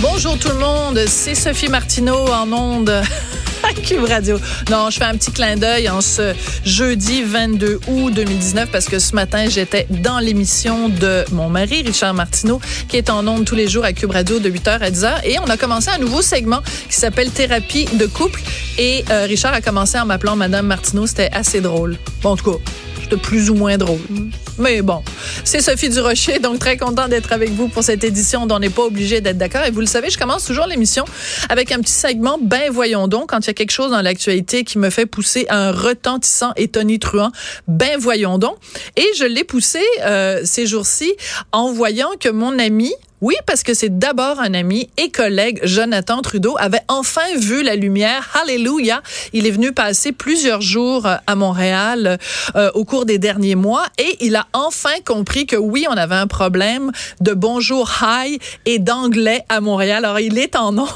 Bonjour tout le monde, c'est Sophie Martineau en onde à Cube Radio. Non, je fais un petit clin d'œil en ce jeudi 22 août 2019 parce que ce matin, j'étais dans l'émission de mon mari, Richard Martineau, qui est en onde tous les jours à Cube Radio de 8h à 10h. Et on a commencé un nouveau segment qui s'appelle Thérapie de couple. Et euh, Richard a commencé en m'appelant Madame Martineau. C'était assez drôle. Bon, en tout cas, de plus ou moins drôle. Mais bon, c'est Sophie Durocher, donc très content d'être avec vous pour cette édition dont on n'est pas obligé d'être d'accord. Et vous le savez, je commence toujours l'émission avec un petit segment, ben voyons donc, quand il y a quelque chose dans l'actualité qui me fait pousser un retentissant et tonitruant, ben voyons donc. Et je l'ai poussé euh, ces jours-ci en voyant que mon ami, oui, parce que c'est d'abord un ami et collègue, Jonathan Trudeau, avait enfin vu la lumière. Alléluia. Il est venu passer plusieurs jours euh, à Montréal euh, au cours des derniers mois et il a enfin compris que oui, on avait un problème de bonjour, hi et d'anglais à Montréal. Alors, il est en onde,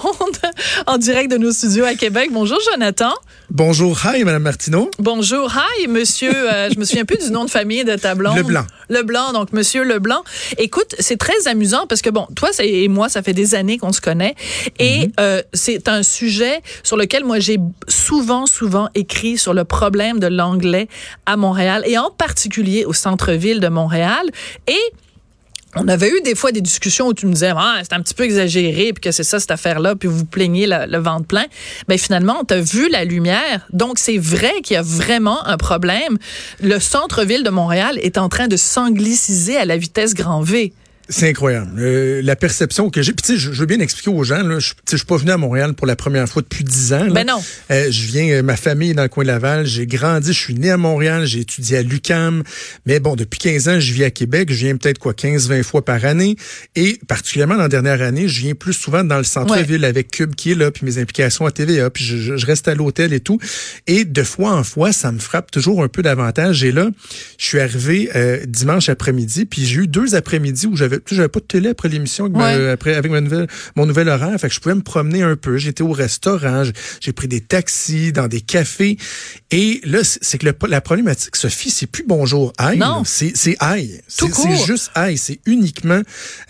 en direct de nos studios à Québec. Bonjour, Jonathan. Bonjour, hi, Madame Martineau. Bonjour, hi, monsieur. Euh, je me souviens plus du nom de famille de ta blonde. Leblanc. Leblanc, donc monsieur Leblanc. Écoute, c'est très amusant parce que bon, toi et moi, ça fait des années qu'on se connaît et Mhm. euh, c'est un sujet sur lequel moi j'ai souvent, souvent écrit sur le problème de l'anglais à Montréal et en particulier au centre-ville de Montréal et on avait eu des fois des discussions où tu me disais ah, c'est un petit peu exagéré puis que c'est ça cette affaire là puis vous plaignez le, le ventre plein. Mais finalement on t'a vu la lumière. Donc c'est vrai qu'il y a vraiment un problème. Le centre-ville de Montréal est en train de s'angliciser à la vitesse grand V C'est incroyable. Euh, la perception que j'ai. Puis, tu sais, je, je veux bien expliquer aux gens, là, je, tu sais, je suis pas venu à Montréal pour la première fois depuis dix ans. là. Ben non. Euh, je viens, euh, ma famille est dans le coin de Laval. J'ai grandi, je suis né à Montréal, j'ai étudié à l'UCAM. Mais bon, depuis 15 ans, je vis à Québec. Je viens peut-être quoi, 15, 20 fois par année. Et particulièrement dans la dernière année, je viens plus souvent dans le centre-ville avec Cube qui est là, puis mes implications à TVA, puis je, je- je reste à l'hôtel et tout. Et de fois en fois, ça me frappe toujours un peu davantage. Et là, je suis arrivé euh, dimanche après-midi, puis j'ai eu deux après-midi où j'avais, tu sais, j'avais pas de télé après l'émission, avec, ma- Ouais. après avec ma nouvelle, mon nouvel horaire. Fait que je pouvais me promener un peu. J'étais au restaurant, j'ai pris des taxis, dans des cafés. Et là, c'est que le- la problématique, Sophie, c'est plus bonjour aïe. Non. C'est aïe. C'est juste aïe. C'est uniquement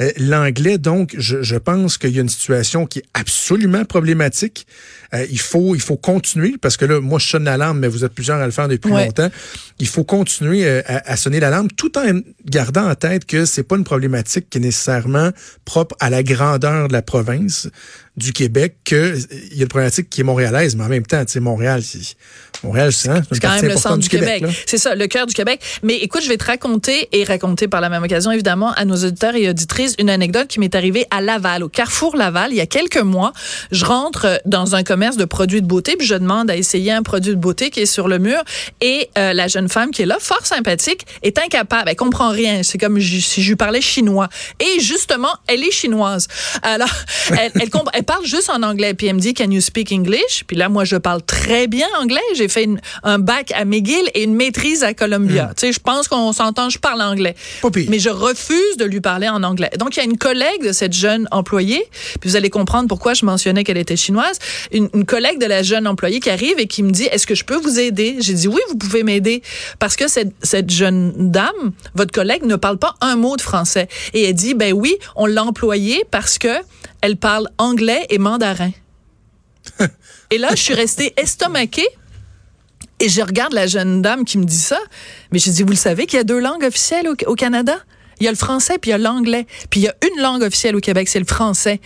euh, l'anglais. Donc, je, je pense qu'il y a une situation qui est absolument problématique. Euh, il faut il faut continuer parce que là, moi, je sonne l'alarme, mais vous êtes plusieurs à le faire depuis Ouais. longtemps. Il faut continuer euh, à, à sonner l'alarme tout en gardant en tête que c'est pas une problématique qui est nécessairement propre à la grandeur de la province du Québec, que euh, il y a une problématique qui est montréalaise, mais en même temps, tu sais, Montréal, c'est Montréal, c'est hein, quand même le centre du Québec. C'est ça, le cœur du Québec. Mais écoute, je vais te raconter et raconter par la même occasion, évidemment, à nos auditeurs et auditrices, une anecdote qui m'est arrivée à Laval, au Carrefour Laval, il y a quelques mois. Je rentre euh, dans un commerce de produits de beauté, puis je demande à essayer un produit de beauté qui est sur le mur. Et euh, la jeune femme qui est là, fort sympathique, est incapable. Elle comprend rien. C'est comme si je lui parlais chinois. Et justement, elle est chinoise. Alors, elle, elle, comp- elle parle juste en anglais. Puis elle me dit, Can you speak English? Puis là, moi, je parle très bien anglais. J'ai fait une- un bac à McGill et une maîtrise à Columbia. Tu sais, je pense qu'on s'entend, je parle anglais. Mais je refuse de lui parler en anglais. Donc, il y a une collègue de cette jeune employée, puis vous allez comprendre pourquoi je mentionnais qu'elle était chinoise, une, une collègue de la jeune employée qui arrive et qui me dit, est-ce que je peux vous aider? J'ai dit, oui, vous pouvez m'aider. Parce que cette, cette jeune dame, votre collègue, ne parle pas un mot de français. Et elle dit, ben oui, on l'a employée parce que elle parle anglais et mandarin. et là, je suis restée estomaquée. Et je regarde la jeune dame qui me dit ça. Mais je dis, vous le savez qu'il y a deux langues officielles au, au Canada? Il y a le français puis il y a l'anglais. Puis il y a une langue officielle au Québec, c'est le français.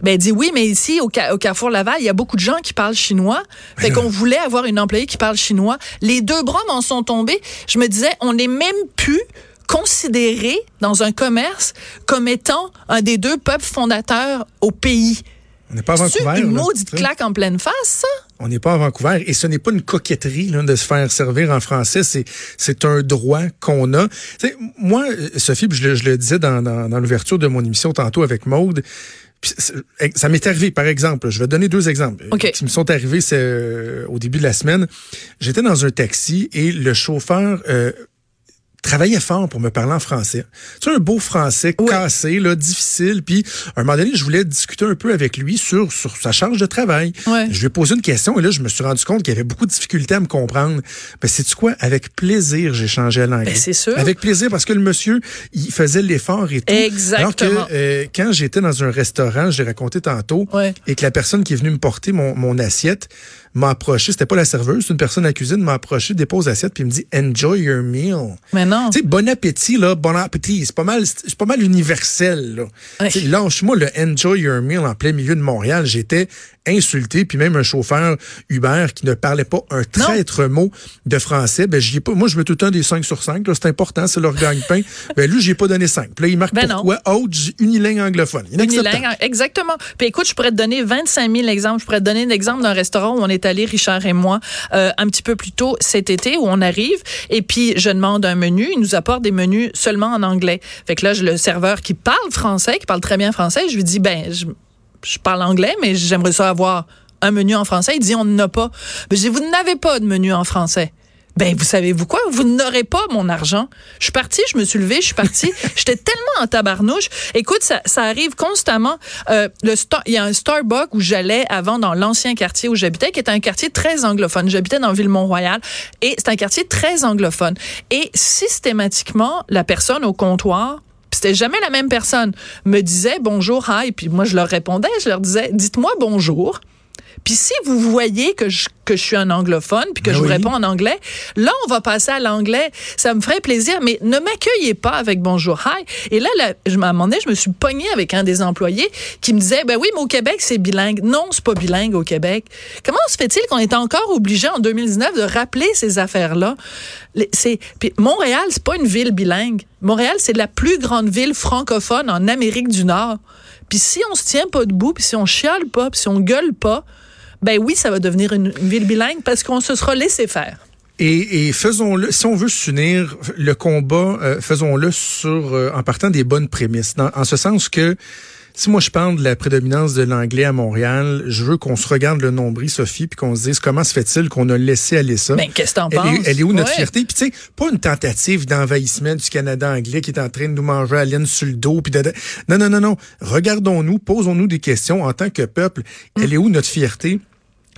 Ben, elle dit oui, mais ici, au, au Carrefour Laval, il y a beaucoup de gens qui parlent chinois. Fait qu'on voulait avoir une employée qui parle chinois. Les deux bras m'en sont tombés. Je me disais, on n'est même plus considéré dans un commerce comme étant un des deux peuples fondateurs au pays. On n'est pas à C'est Vancouver. une là, maudite claque en pleine face, ça? On n'est pas à Vancouver et ce n'est pas une coquetterie là, de se faire servir en français. C'est un droit qu'on a. Moi, Sophie, je le, je le disais dans, dans, dans l'ouverture de mon émission tantôt avec Maude. ça m'est arrivé, par exemple, je vais donner deux exemples qui me sont arrivés euh, au début de la semaine. J'étais dans un taxi et le chauffeur euh, travaillait fort pour me parler en français. C'est un beau français cassé, là, difficile. Puis, à un moment donné, je voulais discuter un peu avec lui sur, sur sa charge de travail. Je lui ai posé une question et là, je me suis rendu compte qu'il avait beaucoup de difficultés à me comprendre. Ben, c'est quoi? Avec plaisir, j'ai changé à l'anglais. Ben, c'est sûr. Avec plaisir, parce que le monsieur, il faisait l'effort et tout. Exactement. Alors que, euh, quand j'étais dans un restaurant, je l'ai raconté tantôt, et que la personne qui est venue me porter mon, mon assiette, m'a approché, c'était pas la serveuse, c'est une personne à la cuisine, m'a approché, dépose l'assiette, puis me dit Enjoy your meal. Mais non. Tu sais, bon appétit, là, bon appétit, c'est pas mal, c'est pas mal universel, là. Lâche-moi le Enjoy your meal en plein milieu de Montréal. J'étais insulté, puis même un chauffeur Uber qui ne parlait pas un traître mot de français, ben j'y ai pas. Moi, je mets tout le temps des 5 sur 5, c'est important, c'est leur gagne-pain. ben lui, j'ai pas donné 5. Puis là, il marque ben pourquoi autre unilingue anglophone. Unilingue, exactement. Puis écoute, je pourrais te donner 25 000 exemples. Je pourrais te donner l'exemple d'un restaurant où on est allé, Richard et moi, euh, un petit peu plus tôt cet été, où on arrive, et puis je demande un menu, il nous apporte des menus seulement en anglais. Fait que là, le serveur qui parle français, qui parle très bien français, je lui dis, ben, je, je parle anglais, mais j'aimerais ça avoir un menu en français. Il dit, on n'en a pas. Mais je dis, vous n'avez pas de menu en français. Ben, vous savez-vous quoi? Vous n'aurez pas mon argent. Je suis partie, je me suis levée, je suis partie. J'étais tellement en tabarnouche. Écoute, ça, ça arrive constamment. Euh, le il y a un Starbucks où j'allais avant dans l'ancien quartier où j'habitais, qui était un quartier très anglophone. J'habitais dans Ville-Mont-Royal et c'est un quartier très anglophone. Et systématiquement, la personne au comptoir c'était jamais la même personne, me disait bonjour, hi, puis moi je leur répondais, je leur disais, dites-moi bonjour. Puis si vous voyez que je, que je suis un anglophone, puis que ben je vous réponds en anglais, là, on va passer à l'anglais. Ça me ferait plaisir, mais ne m'accueillez pas avec bonjour, hi. Et là, là je, donné, je me suis pognée avec un des employés qui me disait, ben oui, mais au Québec, c'est bilingue. Non, c'est pas bilingue au Québec. Comment se fait-il qu'on est encore obligé en 2019 de rappeler ces affaires-là? C'est, puis Montréal, c'est pas une ville bilingue. Montréal, c'est la plus grande ville francophone en Amérique du Nord. Puis si on se tient pas debout, puis si on chiale pas, puis si on gueule pas, ben oui, ça va devenir une, ville bilingue parce qu'on se sera laissé faire. Et, faisons-le, si on veut s'unir, le combat, euh, faisons-le sur euh, en partant des bonnes prémices. en ce sens que si moi je parle de la prédominance de l'anglais à Montréal, je veux qu'on se regarde le nombril, Sophie, puis qu'on se dise comment se fait-il qu'on a laissé aller ça? Ben, qu'est-ce que t'en penses? elle est où notre fierté? Puis tu sais, pas une tentative d'envahissement du Canada anglais qui est en train de nous manger à laine sur le dos. Puis Non, non, non, non. Regardons-nous, posons-nous des questions en tant que peuple. Elle est où notre fierté?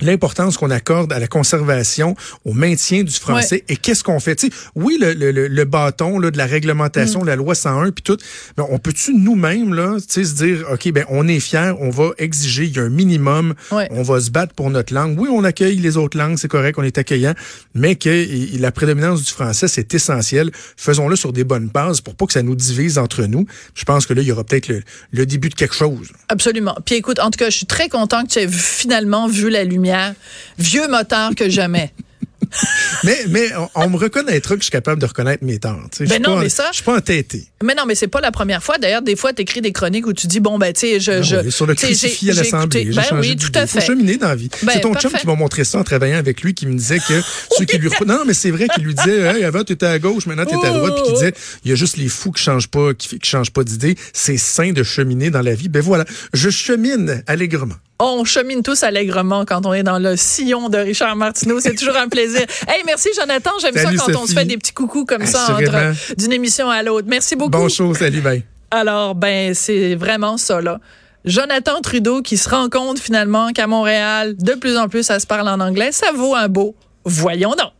L'importance qu'on accorde à la conservation, au maintien du français et qu'est-ce qu'on fait? sais, oui, le, le, le, bâton là, de la réglementation, mm. la loi 101 puis tout, mais on peut-tu nous-mêmes là, se dire OK, ben on est fiers, on va exiger, il y a un minimum, on va se battre pour notre langue. Oui, on accueille les autres langues, c'est correct, on est accueillant, mais que la prédominance du français, c'est essentiel. Faisons-le sur des bonnes bases pour pas que ça nous divise entre nous. Je pense que là, il y aura peut-être le, le début de quelque chose. Absolument. Puis écoute, en tout cas, je suis très content que tu aies finalement vu la lumière vieux moteur que jamais. mais mais on, me reconnaîtra que je suis capable de reconnaître mes torts. Ben non, mais ça. Je suis pas entêté. Mais non, mais c'est pas la première fois. D'ailleurs, des fois, tu écris des chroniques où tu dis bon ben tu sais, je, ben je sur le crucifix à l'Assemblée. Ben oui, tout à fait. cheminer dans la vie. Ben, c'est ton chum qui m'a montré ça en travaillant avec lui, qui me disait que ceux qui lui non, mais c'est vrai qu'il lui disait hey, avant tu étais à gauche, maintenant tu es à droite, puis qui disait il y a juste les fous qui changent pas, qui, qui changent pas d'idée. C'est sain de cheminer dans la vie. Ben voilà, je chemine allègrement on chemine tous allègrement quand on est dans le sillon de Richard Martineau. C'est toujours un plaisir. Hey, merci Jonathan. J'aime ça quand on se fait des petits coucous comme ça entre d'une émission à l'autre. Merci beaucoup. Bonjour, salut, bye. Alors, ben, c'est vraiment ça, là. Jonathan Trudeau qui se rend compte finalement qu'à Montréal, de plus en plus, ça se parle en anglais. Ça vaut un beau. Voyons donc.